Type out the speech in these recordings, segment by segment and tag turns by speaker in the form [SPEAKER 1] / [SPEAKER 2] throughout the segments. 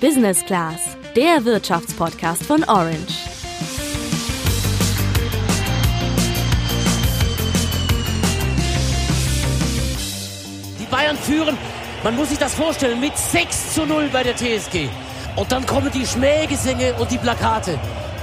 [SPEAKER 1] Business Class, der Wirtschaftspodcast von Orange.
[SPEAKER 2] Die Bayern führen, man muss sich das vorstellen, mit 6 zu 0 bei der TSG. Und dann kommen die Schmähgesänge und die Plakate.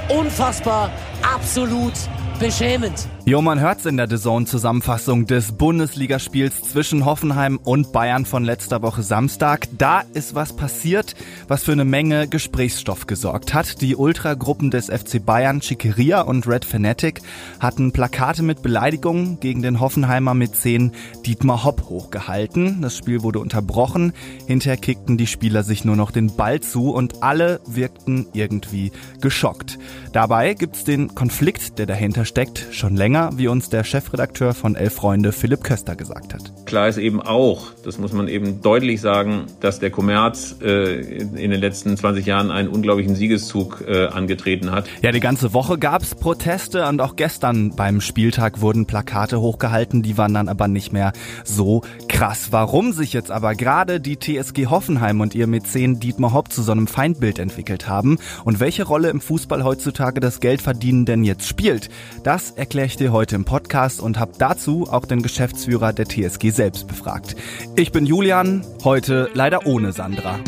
[SPEAKER 2] Unfassbar, absolut beschämend.
[SPEAKER 3] Jo, man hört's in der The Zone-Zusammenfassung des Bundesligaspiels zwischen Hoffenheim und Bayern von letzter Woche Samstag. Da ist was passiert, was für eine Menge Gesprächsstoff gesorgt hat. Die Ultragruppen des FC Bayern, Chiqueria und Red Fanatic, hatten Plakate mit Beleidigungen gegen den Hoffenheimer 10 Dietmar Hopp hochgehalten. Das Spiel wurde unterbrochen. Hinterher kickten die Spieler sich nur noch den Ball zu und alle wirkten irgendwie geschockt. Dabei gibt's den Konflikt, der dahinter steckt, schon länger länger, wie uns der Chefredakteur von Elf Freunde Philipp Köster gesagt hat.
[SPEAKER 4] Klar ist eben auch, das muss man eben deutlich sagen, dass der Kommerz äh, in den letzten 20 Jahren einen unglaublichen Siegeszug äh, angetreten hat.
[SPEAKER 3] Ja, die ganze Woche gab's Proteste und auch gestern beim Spieltag wurden Plakate hochgehalten, die waren dann aber nicht mehr so krass. Warum sich jetzt aber gerade die TSG Hoffenheim und ihr Mäzen Dietmar Hopp zu so einem Feindbild entwickelt haben und welche Rolle im Fußball heutzutage das Geldverdienen denn jetzt spielt, das erkläre ich dir heute im Podcast und habe dazu auch den Geschäftsführer der TSG selbst befragt. Ich bin Julian, heute leider ohne Sandra.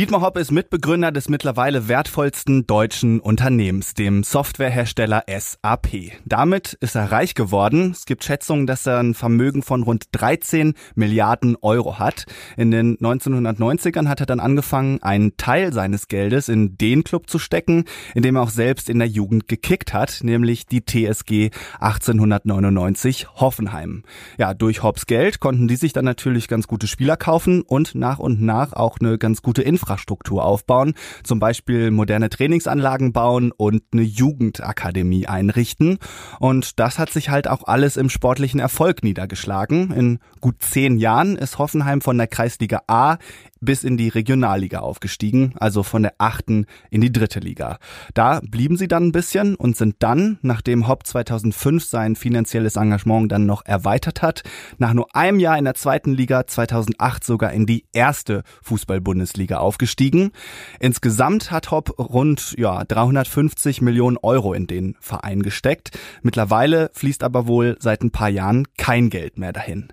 [SPEAKER 3] Dietmar Hopp ist Mitbegründer des mittlerweile wertvollsten deutschen Unternehmens, dem Softwarehersteller SAP. Damit ist er reich geworden. Es gibt Schätzungen, dass er ein Vermögen von rund 13 Milliarden Euro hat. In den 1990ern hat er dann angefangen, einen Teil seines Geldes in den Club zu stecken, in dem er auch selbst in der Jugend gekickt hat, nämlich die TSG 1899 Hoffenheim. Ja, durch Hopps Geld konnten die sich dann natürlich ganz gute Spieler kaufen und nach und nach auch eine ganz gute Infrastruktur Infrastruktur aufbauen, zum Beispiel moderne Trainingsanlagen bauen und eine Jugendakademie einrichten. Und das hat sich halt auch alles im sportlichen Erfolg niedergeschlagen. In gut zehn Jahren ist Hoffenheim von der Kreisliga A bis in die Regionalliga aufgestiegen, also von der achten in die dritte Liga. Da blieben sie dann ein bisschen und sind dann, nachdem Hopp 2005 sein finanzielles Engagement dann noch erweitert hat, nach nur einem Jahr in der zweiten Liga 2008 sogar in die erste Fußball-Bundesliga aufgestiegen. Insgesamt hat Hopp rund ja, 350 Millionen Euro in den Verein gesteckt. Mittlerweile fließt aber wohl seit ein paar Jahren kein Geld mehr dahin.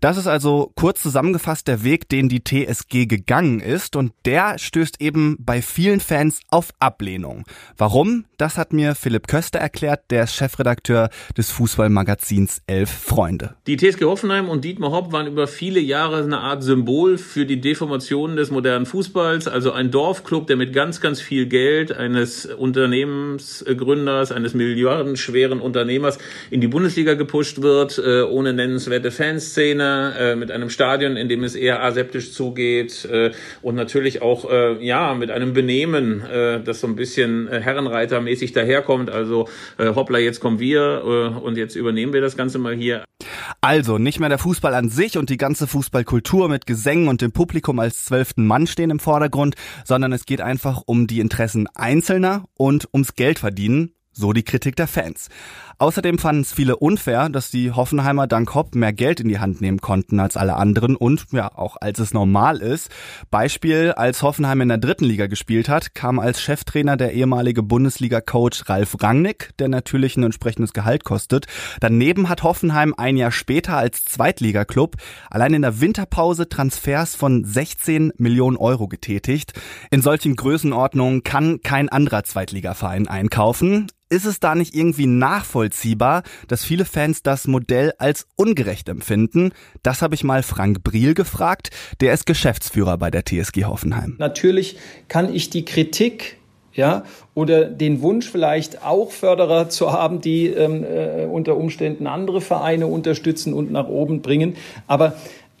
[SPEAKER 3] Das ist also kurz zusammengefasst der Weg, den die TSG gegangen ist und der stößt eben bei vielen Fans auf Ablehnung. Warum? Das hat mir Philipp Köster erklärt, der Chefredakteur des Fußballmagazins Elf Freunde.
[SPEAKER 4] Die TSG Hoffenheim und Dietmar Hopp waren über viele Jahre eine Art Symbol für die Deformation des modernen Fußballs, also ein Dorfclub, der mit ganz, ganz viel Geld eines Unternehmensgründers, eines milliardenschweren Unternehmers in die Bundesliga gepusht wird, äh, ohne nennenswerte Fanszene, äh, mit einem Stadion, in dem es eher aseptisch zugeht, äh, und natürlich auch äh, ja mit einem Benehmen, äh, das so ein bisschen äh, Herrenreitermäßig daherkommt. Also äh, hoppla, jetzt kommen wir äh, und jetzt übernehmen wir das Ganze mal hier.
[SPEAKER 3] Also nicht mehr der Fußball an sich und die ganze Fußballkultur mit Gesängen und dem Publikum als zwölften Mann stehen im Vordergrund, sondern es geht einfach um die Interessen Einzelner und ums Geldverdienen, so die Kritik der Fans. Außerdem fanden es viele unfair, dass die Hoffenheimer dank Hopp mehr Geld in die Hand nehmen konnten als alle anderen und ja, auch als es normal ist. Beispiel, als Hoffenheim in der dritten Liga gespielt hat, kam als Cheftrainer der ehemalige Bundesliga-Coach Ralf Rangnick, der natürlich ein entsprechendes Gehalt kostet. Daneben hat Hoffenheim ein Jahr später als Zweitligaklub allein in der Winterpause Transfers von 16 Millionen Euro getätigt. In solchen Größenordnungen kann kein anderer Zweitligaverein einkaufen. Ist es da nicht irgendwie nachvollziehbar, dass viele Fans das Modell als ungerecht empfinden? Das habe ich mal Frank Briel gefragt. Der ist Geschäftsführer bei der TSG Hoffenheim.
[SPEAKER 5] Natürlich kann ich die Kritik ja, oder den Wunsch vielleicht auch Förderer zu haben, die ähm, äh, unter Umständen andere Vereine unterstützen und nach oben bringen. Aber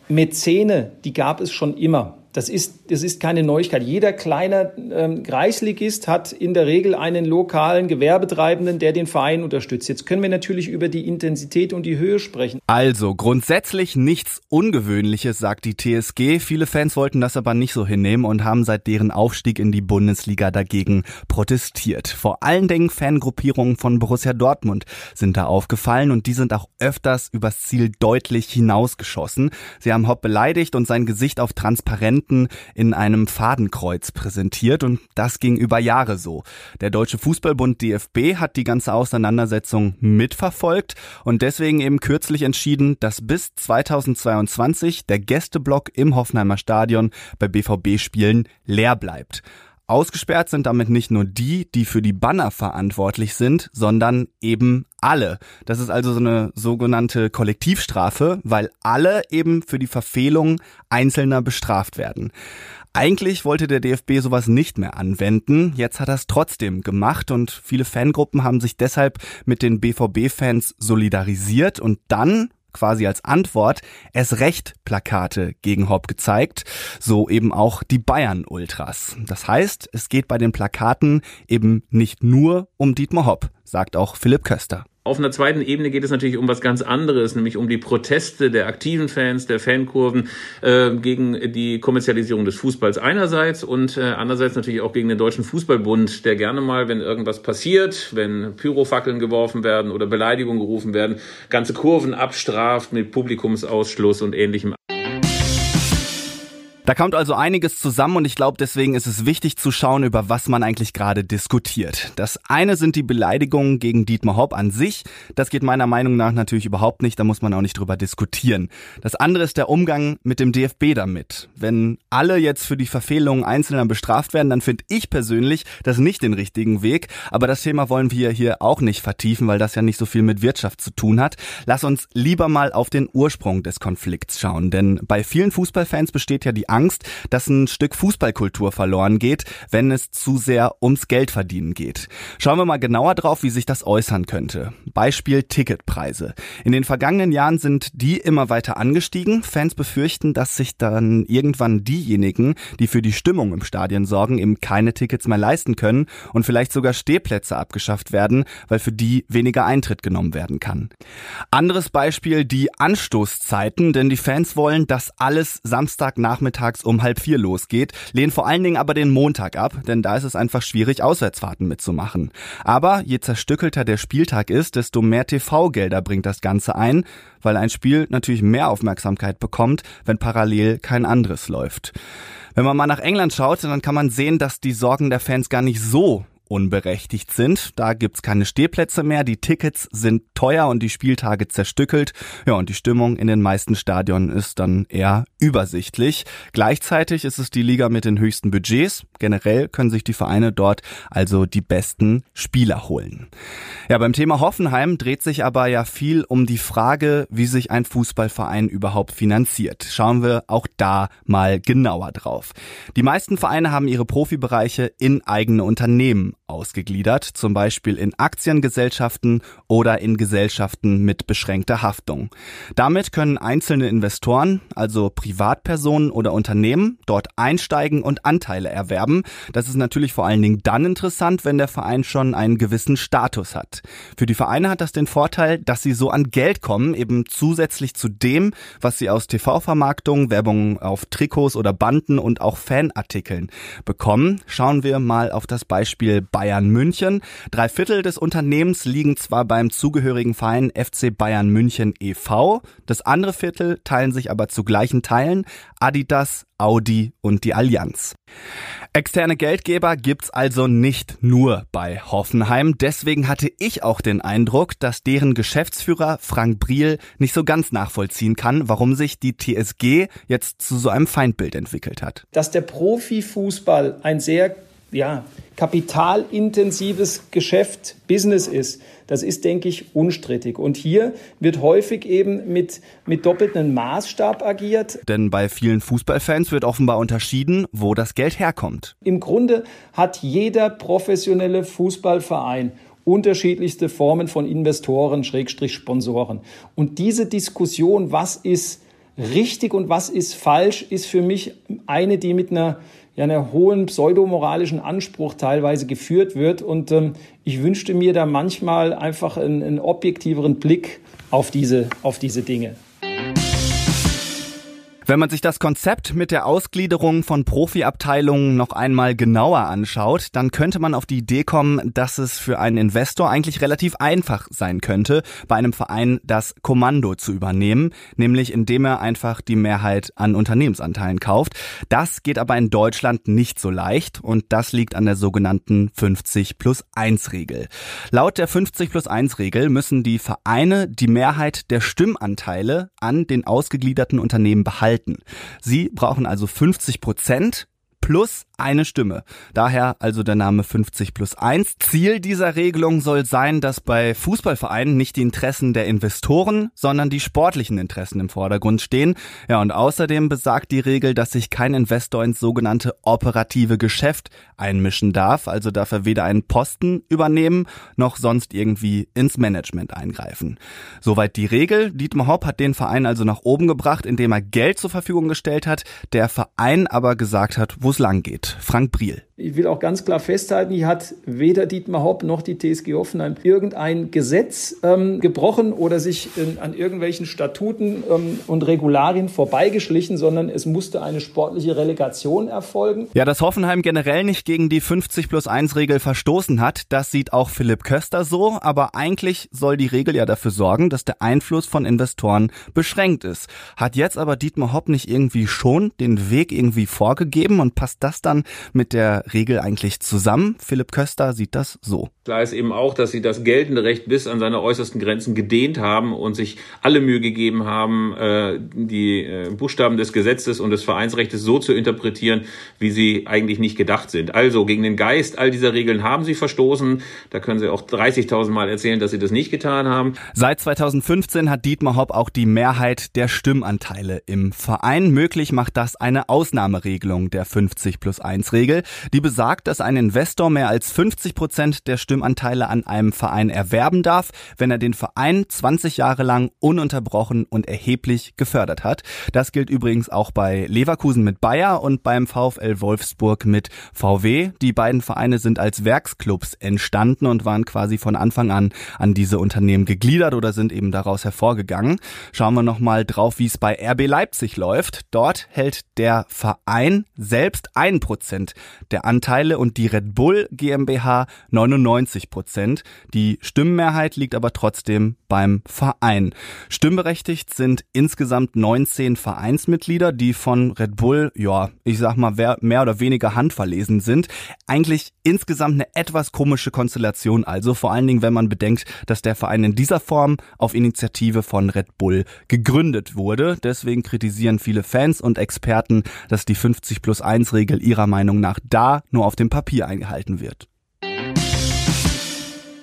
[SPEAKER 5] Mäzene, die gab es schon immer. Das ist, das ist keine Neuigkeit. Jeder kleine ähm, Kreisligist hat in der Regel einen lokalen Gewerbetreibenden, der den Verein unterstützt. Jetzt können wir natürlich über die Intensität und die Höhe sprechen.
[SPEAKER 3] Also grundsätzlich nichts Ungewöhnliches, sagt die TSG. Viele Fans wollten das aber nicht so hinnehmen und haben seit deren Aufstieg in die Bundesliga dagegen protestiert. Vor allen Dingen Fangruppierungen von Borussia Dortmund sind da aufgefallen und die sind auch öfters übers Ziel deutlich hinausgeschossen. Sie haben Hopp beleidigt und sein Gesicht auf Transparent hinten in einem Fadenkreuz präsentiert und das ging über Jahre so. Der Deutsche Fußballbund DFB hat die ganze Auseinandersetzung mitverfolgt und deswegen eben kürzlich entschieden, dass bis 2022 der Gästeblock im Hoffenheimer Stadion bei BVB-Spielen leer bleibt. Ausgesperrt sind damit nicht nur die, die für die Banner verantwortlich sind, sondern eben alle. Das ist also so eine sogenannte Kollektivstrafe, weil alle eben für die Verfehlung Einzelner bestraft werden. Eigentlich wollte der DFB sowas nicht mehr anwenden, jetzt hat er es trotzdem gemacht und viele Fangruppen haben sich deshalb mit den BVB-Fans solidarisiert und dann quasi als Antwort es recht Plakate gegen Hopp gezeigt, so eben auch die Bayern Ultras. Das heißt, es geht bei den Plakaten eben nicht nur um Dietmar Hopp, sagt auch Philipp Köster.
[SPEAKER 4] Auf einer zweiten Ebene geht es natürlich um was ganz anderes, nämlich um die Proteste der aktiven Fans, der Fankurven äh, gegen die Kommerzialisierung des Fußballs einerseits und äh, andererseits natürlich auch gegen den Deutschen Fußballbund, der gerne mal, wenn irgendwas passiert, wenn Pyrofackeln geworfen werden oder Beleidigungen gerufen werden, ganze Kurven abstraft mit Publikumsausschluss und ähnlichem.
[SPEAKER 3] Da kommt also einiges zusammen und ich glaube, deswegen ist es wichtig zu schauen, über was man eigentlich gerade diskutiert. Das eine sind die Beleidigungen gegen Dietmar Hopp an sich. Das geht meiner Meinung nach natürlich überhaupt nicht, da muss man auch nicht drüber diskutieren. Das andere ist der Umgang mit dem DFB damit. Wenn alle jetzt für die Verfehlungen Einzelner bestraft werden, dann finde ich persönlich das nicht den richtigen Weg. Aber das Thema wollen wir hier auch nicht vertiefen, weil das ja nicht so viel mit Wirtschaft zu tun hat. Lass uns lieber mal auf den Ursprung des Konflikts schauen, denn bei vielen Fußballfans besteht ja die Angst, dass ein Stück Fußballkultur verloren geht, wenn es zu sehr ums Geld verdienen geht. Schauen wir mal genauer drauf, wie sich das äußern könnte. Beispiel Ticketpreise. In den vergangenen Jahren sind die immer weiter angestiegen. Fans befürchten, dass sich dann irgendwann diejenigen, die für die Stimmung im Stadion sorgen, eben keine Tickets mehr leisten können und vielleicht sogar Stehplätze abgeschafft werden, weil für die weniger Eintritt genommen werden kann. Anderes Beispiel die Anstoßzeiten, denn die Fans wollen, dass alles Samstagnachmittag nachmittags um halb vier losgeht, lehnen vor allen Dingen aber den Montag ab, denn da ist es einfach schwierig, Auswärtsfahrten mitzumachen. Aber je zerstückelter der Spieltag ist, desto mehr TV-Gelder bringt das Ganze ein, weil ein Spiel natürlich mehr Aufmerksamkeit bekommt, wenn parallel kein anderes läuft. Wenn man mal nach England schaut, dann kann man sehen, dass die Sorgen der Fans gar nicht so unberechtigt sind. Da gibt's keine Stehplätze mehr, die Tickets sind teuer und die Spieltage zerstückelt. Ja, und die Stimmung in den meisten Stadionen ist dann eher übersichtlich. Gleichzeitig ist es die Liga mit den höchsten Budgets. Generell können sich die Vereine dort also die besten Spieler holen. Ja, beim Thema Hoffenheim dreht sich aber ja viel um die Frage, wie sich ein Fußballverein überhaupt finanziert. Schauen wir auch da mal genauer drauf. Die meisten Vereine haben ihre Profibereiche in eigene Unternehmen ausgegliedert, zum Beispiel in Aktiengesellschaften oder in Gesellschaften mit beschränkter Haftung. Damit können einzelne Investoren, also Privatpersonen oder Unternehmen, dort einsteigen und Anteile erwerben. Das ist natürlich vor allen Dingen dann interessant, wenn der Verein schon einen gewissen Status hat. Für die Vereine hat das den Vorteil, dass sie so an Geld kommen, eben zusätzlich zu dem, was sie aus TV-Vermarktung, Werbung auf Trikots oder Banden und auch Fanartikeln bekommen. Schauen wir mal auf das Beispiel Bayern München. Drei Viertel des Unternehmens liegen zwar beim zugehörigen Verein FC Bayern München e.V., das andere Viertel teilen sich aber zu gleichen Teilen Adidas, Audi und die Allianz. Externe Geldgeber gibt's also nicht nur bei Hoffenheim. Deswegen hatte ich auch den Eindruck, dass deren Geschäftsführer Frank Briel nicht so ganz nachvollziehen kann, warum sich die TSG jetzt zu so einem Feindbild entwickelt hat.
[SPEAKER 5] Dass der Profifußball ein sehr ja, kapitalintensives Geschäft, Business ist, das ist, denke ich, unstrittig. Und hier wird häufig eben mit, mit doppeltem Maßstab agiert.
[SPEAKER 3] Denn bei vielen Fußballfans wird offenbar unterschieden, wo das Geld herkommt.
[SPEAKER 5] Im Grunde hat jeder professionelle Fußballverein unterschiedlichste Formen von Investoren, Schrägstrich Sponsoren. Und diese Diskussion, was ist richtig und was ist falsch, ist für mich eine, die mit einer ja, einer hohen pseudomoralischen Anspruch teilweise geführt wird. Und ähm, ich wünschte mir da manchmal einfach einen, einen objektiveren Blick auf diese, auf diese Dinge.
[SPEAKER 3] Wenn man sich das Konzept mit der Ausgliederung von Profiabteilungen noch einmal genauer anschaut, dann könnte man auf die Idee kommen, dass es für einen Investor eigentlich relativ einfach sein könnte, bei einem Verein das Kommando zu übernehmen, nämlich indem er einfach die Mehrheit an Unternehmensanteilen kauft. Das geht aber in Deutschland nicht so leicht und das liegt an der sogenannten 50 plus 1 Regel. Laut der 50 plus 1 Regel müssen die Vereine die Mehrheit der Stimmanteile an den ausgegliederten Unternehmen behalten halten. Sie brauchen also 50 Prozent plus eine Stimme. Daher also der Name 50 plus 1. Ziel dieser Regelung soll sein, dass bei Fußballvereinen nicht die Interessen der Investoren, sondern die sportlichen Interessen im Vordergrund stehen. Ja, und außerdem besagt die Regel, dass sich kein Investor ins sogenannte operative Geschäft einmischen darf, also darf er weder einen Posten übernehmen, noch sonst irgendwie ins Management eingreifen. Soweit die Regel. Dietmar Hopp hat den Verein also nach oben gebracht, indem er Geld zur Verfügung gestellt hat, der Verein aber gesagt hat, wo es lang geht. Frank Briel.
[SPEAKER 5] Ich will auch ganz klar festhalten, hier hat weder Dietmar Hopp noch die TSG Hoffenheim irgendein Gesetz ähm, gebrochen oder sich in, an irgendwelchen Statuten ähm, und Regularien vorbeigeschlichen, sondern es musste eine sportliche Relegation erfolgen.
[SPEAKER 3] Ja, dass Hoffenheim generell nicht gegen die 50 plus 1 Regel verstoßen hat, das sieht auch Philipp Köster so, aber eigentlich soll die Regel ja dafür sorgen, dass der Einfluss von Investoren beschränkt ist. Hat jetzt aber Dietmar Hopp nicht irgendwie schon den Weg irgendwie vorgegeben und passt das dann mit der Regel eigentlich zusammen? Philipp Köster sieht das so.
[SPEAKER 4] Klar ist eben auch, dass sie das geltende Recht bis an seine äußersten Grenzen gedehnt haben und sich alle Mühe gegeben haben, äh, die äh, Buchstaben des Gesetzes und des Vereinsrechts so zu interpretieren, wie sie eigentlich nicht gedacht sind. Also gegen den Geist all dieser Regeln haben sie verstoßen. Da können sie auch 30.000 Mal erzählen, dass sie das nicht getan haben.
[SPEAKER 3] Seit 2015 hat Dietmar Hopp auch die Mehrheit der Stimmanteile im Verein. Möglich macht das eine Ausnahmeregelung der 50 plus 1 Regel. Die besagt, dass ein Investor mehr als 50 Prozent der Stimmanteile an einem Verein erwerben darf, wenn er den Verein 20 Jahre lang ununterbrochen und erheblich gefördert hat. Das gilt übrigens auch bei Leverkusen mit Bayer und beim VfL Wolfsburg mit VW. Die beiden Vereine sind als Werksclubs entstanden und waren quasi von Anfang an an diese Unternehmen gegliedert oder sind eben daraus hervorgegangen. Schauen wir nochmal drauf, wie es bei RB Leipzig läuft. Dort hält der Verein selbst ein Prozent der Anteile und die Red Bull GmbH 99 Prozent. Die Stimmenmehrheit liegt aber trotzdem beim Verein. Stimmberechtigt sind insgesamt 19 Vereinsmitglieder, die von Red Bull, ja, ich sag mal, mehr oder weniger handverlesen sind. Eigentlich insgesamt eine etwas komische Konstellation, also vor allen Dingen, wenn man bedenkt, dass der Verein in dieser Form auf Initiative von Red Bull gegründet wurde. Deswegen kritisieren viele Fans und Experten, dass die 50 plus 1 Regel ihrer Meinung nach da nur auf dem Papier eingehalten wird.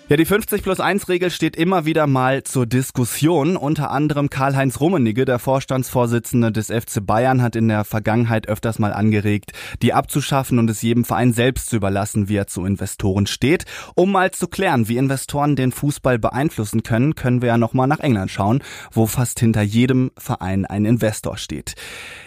[SPEAKER 3] Ja, die 50 plus 1 Regel steht immer wieder mal zur Diskussion. Unter anderem Karl-Heinz Rummenigge, der Vorstandsvorsitzende des FC Bayern, hat in der Vergangenheit öfters mal angeregt, die abzuschaffen und es jedem Verein selbst zu überlassen, wie er zu Investoren steht. Um mal zu klären, wie Investoren den Fußball beeinflussen können, können wir ja nochmal nach England schauen, wo fast hinter jedem Verein ein Investor steht.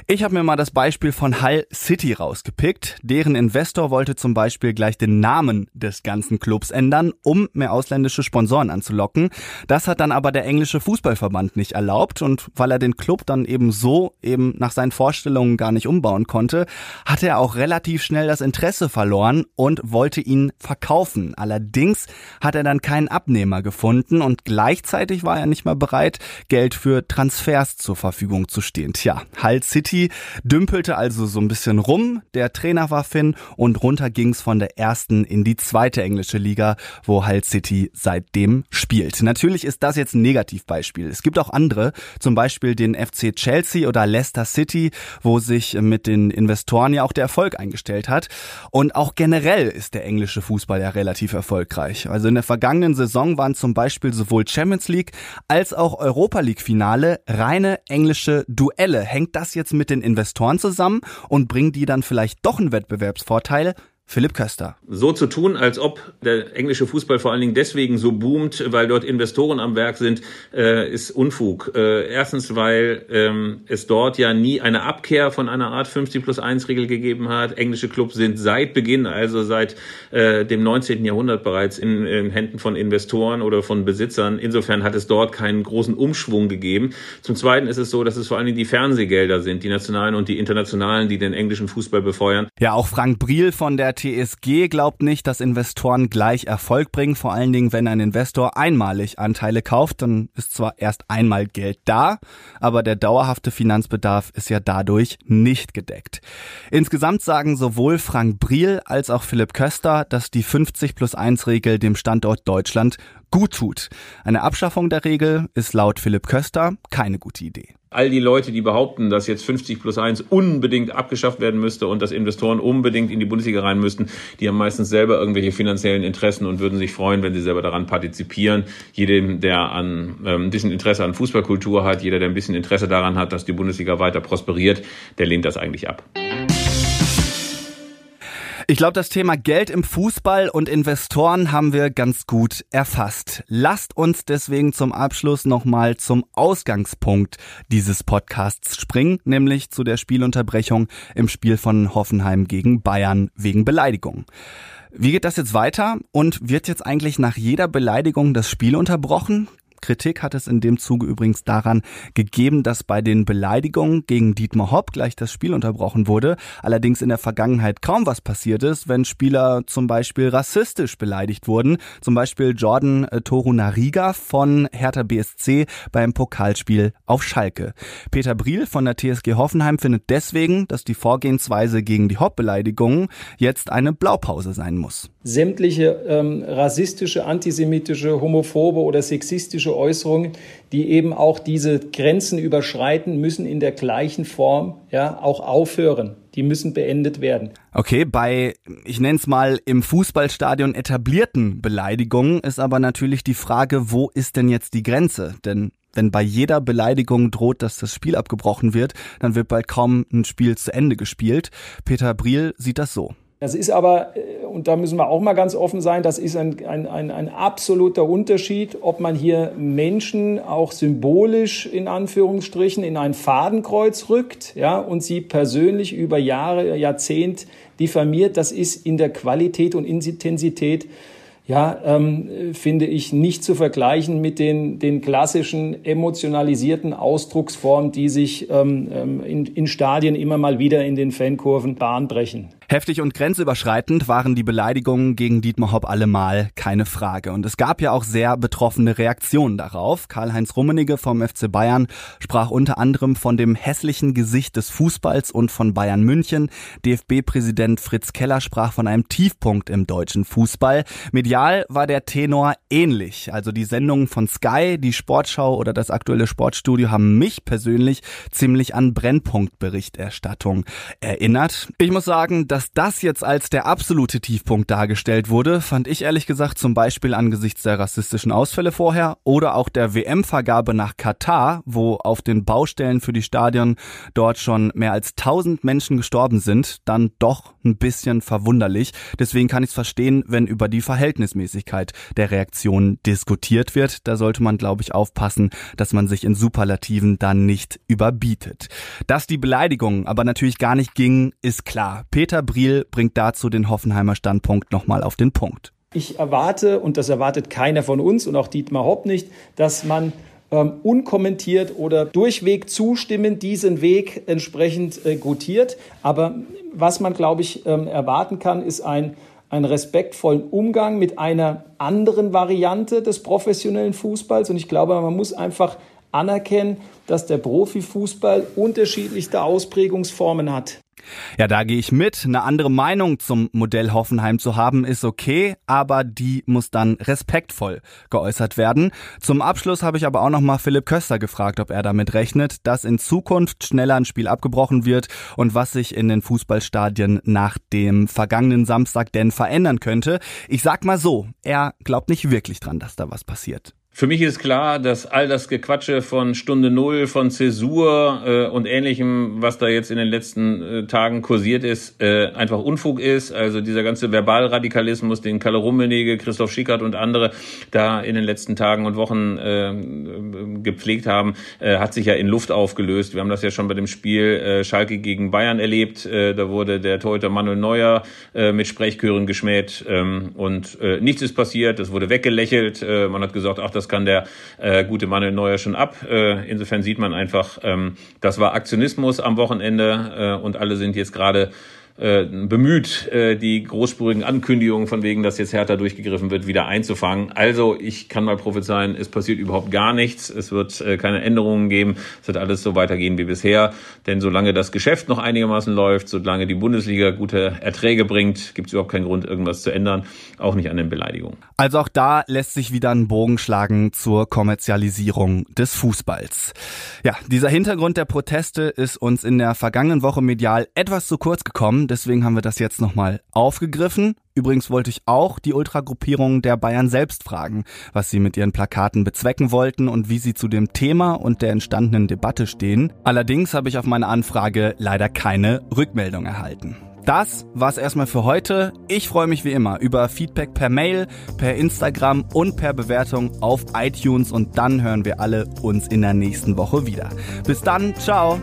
[SPEAKER 3] Ich habe mir mal das Beispiel von Hull City rausgepickt. Deren Investor wollte zum Beispiel gleich den Namen des ganzen Clubs ändern, um mehr ausländische Sponsoren anzulocken. Das hat dann aber der englische Fußballverband nicht erlaubt und weil er den Club dann eben so eben nach seinen Vorstellungen gar nicht umbauen konnte, hat er auch relativ schnell das Interesse verloren und wollte ihn verkaufen. Allerdings hat er dann keinen Abnehmer gefunden und gleichzeitig war er nicht mal bereit, Geld für Transfers zur Verfügung zu stehen. Tja, Hull City City dümpelte also so ein bisschen rum, der Trainer war Finn und runter ging's von der ersten in die zweite englische Liga, wo Hull City seitdem spielt. Natürlich ist das jetzt ein Negativbeispiel. Es gibt auch andere, zum Beispiel den FC Chelsea oder Leicester City, wo sich mit den Investoren ja auch der Erfolg eingestellt hat. Und auch generell ist der englische Fußball ja relativ erfolgreich. Also in der vergangenen Saison waren zum Beispiel sowohl Champions League als auch Europa League Finale reine englische Duelle. Hängt das jetzt mit den Investoren zusammen und bringen die dann vielleicht doch einen Wettbewerbsvorteil? Philipp Köster.
[SPEAKER 4] So zu tun, als ob der englische Fußball vor allen Dingen deswegen so boomt, weil dort Investoren am Werk sind, äh, ist Unfug. Äh, erstens, weil ähm, es dort ja nie eine Abkehr von einer Art 50 plus 1 Regel gegeben hat. Englische Clubs sind seit Beginn, also seit äh, dem 19. Jahrhundert bereits in, in Händen von Investoren oder von Besitzern. Insofern hat es dort keinen großen Umschwung gegeben. Zum Zweiten ist es so, dass es vor allen Dingen die Fernsehgelder sind, die nationalen und die internationalen, die den englischen Fußball befeuern.
[SPEAKER 3] Ja, auch Frank Briel von der TSG glaubt nicht, dass Investoren gleich Erfolg bringen. Vor allen Dingen, wenn ein Investor einmalig Anteile kauft, dann ist zwar erst einmal Geld da, aber der dauerhafte Finanzbedarf ist ja dadurch nicht gedeckt. Insgesamt sagen sowohl Frank Briel als auch Philipp Köster, dass die 50 plus 1 Regel dem Standort Deutschland gut tut. Eine Abschaffung der Regel ist laut Philipp Köster keine gute Idee.
[SPEAKER 4] All die Leute, die behaupten, dass jetzt 50 plus 1 unbedingt abgeschafft werden müsste und dass Investoren unbedingt in die Bundesliga rein müssten, die haben meistens selber irgendwelche finanziellen Interessen und würden sich freuen, wenn sie selber daran partizipieren. Jedem, der an, ähm, ein bisschen Interesse an Fußballkultur hat, jeder, der ein bisschen Interesse daran hat, dass die Bundesliga weiter prosperiert, der lehnt das eigentlich ab.
[SPEAKER 3] Ich glaube, das Thema Geld im Fußball und Investoren haben wir ganz gut erfasst. Lasst uns deswegen zum Abschluss nochmal zum Ausgangspunkt dieses Podcasts springen, nämlich zu der Spielunterbrechung im Spiel von Hoffenheim gegen Bayern wegen Beleidigung. Wie geht das jetzt weiter und wird jetzt eigentlich nach jeder Beleidigung das Spiel unterbrochen? Kritik hat es in dem Zuge übrigens daran gegeben, dass bei den Beleidigungen gegen Dietmar Hopp gleich das Spiel unterbrochen wurde. Allerdings in der Vergangenheit kaum was passiert ist, wenn Spieler zum Beispiel rassistisch beleidigt wurden. Zum Beispiel Jordan äh, Torunariga von Hertha BSC beim Pokalspiel auf Schalke. Peter Briel von der TSG Hoffenheim findet deswegen, dass die Vorgehensweise gegen die Hopp-Beleidigungen jetzt eine Blaupause sein muss.
[SPEAKER 5] Sämtliche ähm, rassistische, antisemitische, homophobe oder sexistische Äußerungen, die eben auch diese Grenzen überschreiten, müssen in der gleichen Form ja auch aufhören. Die müssen beendet werden.
[SPEAKER 3] Okay, bei, ich nenne es mal, im Fußballstadion etablierten Beleidigungen ist aber natürlich die Frage, wo ist denn jetzt die Grenze? Denn wenn bei jeder Beleidigung droht, dass das Spiel abgebrochen wird, dann wird bald kaum ein Spiel zu Ende gespielt. Peter Briel sieht das so.
[SPEAKER 5] Das ist aber, äh, und da müssen wir auch mal ganz offen sein, das ist ein, ein, ein, ein absoluter Unterschied, ob man hier Menschen auch symbolisch in Anführungsstrichen in ein Fadenkreuz rückt ja, und sie persönlich über Jahre, Jahrzehnt diffamiert. Das ist in der Qualität und Intensität ja, ähm, finde ich nicht zu vergleichen mit den, den klassischen emotionalisierten Ausdrucksformen, die sich ähm, ähm in, in Stadien immer mal wieder in den Fankurven bahnbrechen.
[SPEAKER 3] Heftig und grenzüberschreitend waren die Beleidigungen gegen Dietmar Hopp allemal, keine Frage. Und es gab ja auch sehr betroffene Reaktionen darauf. Karl-Heinz Rummenigge vom FC Bayern sprach unter anderem von dem hässlichen Gesicht des Fußballs und von Bayern München. DFB-Präsident Fritz Keller sprach von einem Tiefpunkt im deutschen Fußball. Medial war der Tenor ähnlich. Also die Sendungen von Sky, die Sportschau oder das aktuelle Sportstudio haben mich persönlich ziemlich an Brennpunktberichterstattung erinnert. Ich muss sagen, dass dass das jetzt als der absolute Tiefpunkt dargestellt wurde, fand ich ehrlich gesagt zum Beispiel angesichts der rassistischen Ausfälle vorher oder auch der WM-Vergabe nach Katar, wo auf den Baustellen für die Stadion dort schon mehr als 1000 Menschen gestorben sind, dann doch ein bisschen verwunderlich. Deswegen kann ich es verstehen, wenn über die Verhältnismäßigkeit der Reaktion diskutiert wird. Da sollte man, glaube ich, aufpassen, dass man sich in Superlativen dann nicht überbietet. Dass die Beleidigung aber natürlich gar nicht ging, ist klar. Peter Briel bringt dazu den Hoffenheimer Standpunkt nochmal auf den Punkt.
[SPEAKER 5] Ich erwarte, und das erwartet keiner von uns und auch Dietmar Hopp nicht, dass man ähm, unkommentiert oder durchweg zustimmend diesen Weg entsprechend äh, gutiert. Aber was man, glaube ich, ähm, erwarten kann, ist ein einen respektvollen Umgang mit einer anderen Variante des professionellen Fußballs. Und ich glaube, man muss einfach anerkennen, dass der Profifußball unterschiedlichste Ausprägungsformen hat.
[SPEAKER 3] Ja, da gehe ich mit. Eine andere Meinung zum Modell Hoffenheim zu haben, ist okay, aber die muss dann respektvoll geäußert werden. Zum Abschluss habe ich aber auch noch mal Philipp Köster gefragt, ob er damit rechnet, dass in Zukunft schneller ein Spiel abgebrochen wird und was sich in den Fußballstadien nach dem vergangenen Samstag denn verändern könnte. Ich sag mal so, er glaubt nicht wirklich dran, dass da was passiert.
[SPEAKER 4] Für mich ist klar, dass all das Gequatsche von Stunde Null, von Zäsur äh, und ähnlichem, was da jetzt in den letzten äh, Tagen kursiert ist, äh, einfach Unfug ist. Also dieser ganze Verbalradikalismus, den Kalle Rummenigge, Christoph Schickert und andere da in den letzten Tagen und Wochen äh, gepflegt haben, äh, hat sich ja in Luft aufgelöst. Wir haben das ja schon bei dem Spiel äh, Schalke gegen Bayern erlebt. Äh, da wurde der Torhüter Manuel Neuer äh, mit Sprechchören geschmäht ähm, und äh, nichts ist passiert. Das wurde weggelächelt. Äh, man hat gesagt, ach, das kann der äh, gute Manuel Neuer schon ab. Äh, insofern sieht man einfach, ähm, das war Aktionismus am Wochenende äh, und alle sind jetzt gerade äh, bemüht, äh, die großspurigen Ankündigungen von wegen, dass jetzt härter durchgegriffen wird, wieder einzufangen. Also ich kann mal prophezeien, es passiert überhaupt gar nichts. Es wird äh, keine Änderungen geben. Es wird alles so weitergehen wie bisher. Denn solange das Geschäft noch einigermaßen läuft, solange die Bundesliga gute Erträge bringt, gibt es überhaupt keinen Grund, irgendwas zu ändern. Auch nicht an den Beleidigungen.
[SPEAKER 3] Also auch da lässt sich wieder ein Bogen schlagen zur Kommerzialisierung des Fußballs. Ja, dieser Hintergrund der Proteste ist uns in der vergangenen Woche medial etwas zu kurz gekommen deswegen haben wir das jetzt nochmal aufgegriffen. Übrigens wollte ich auch die Ultragruppierung der Bayern selbst fragen, was sie mit ihren Plakaten bezwecken wollten und wie sie zu dem Thema und der entstandenen Debatte stehen. Allerdings habe ich auf meine Anfrage leider keine Rückmeldung erhalten. Das war's erstmal für heute. Ich freue mich wie immer über Feedback per Mail, per Instagram und per Bewertung auf iTunes und dann hören wir alle uns in der nächsten Woche wieder. Bis dann, ciao!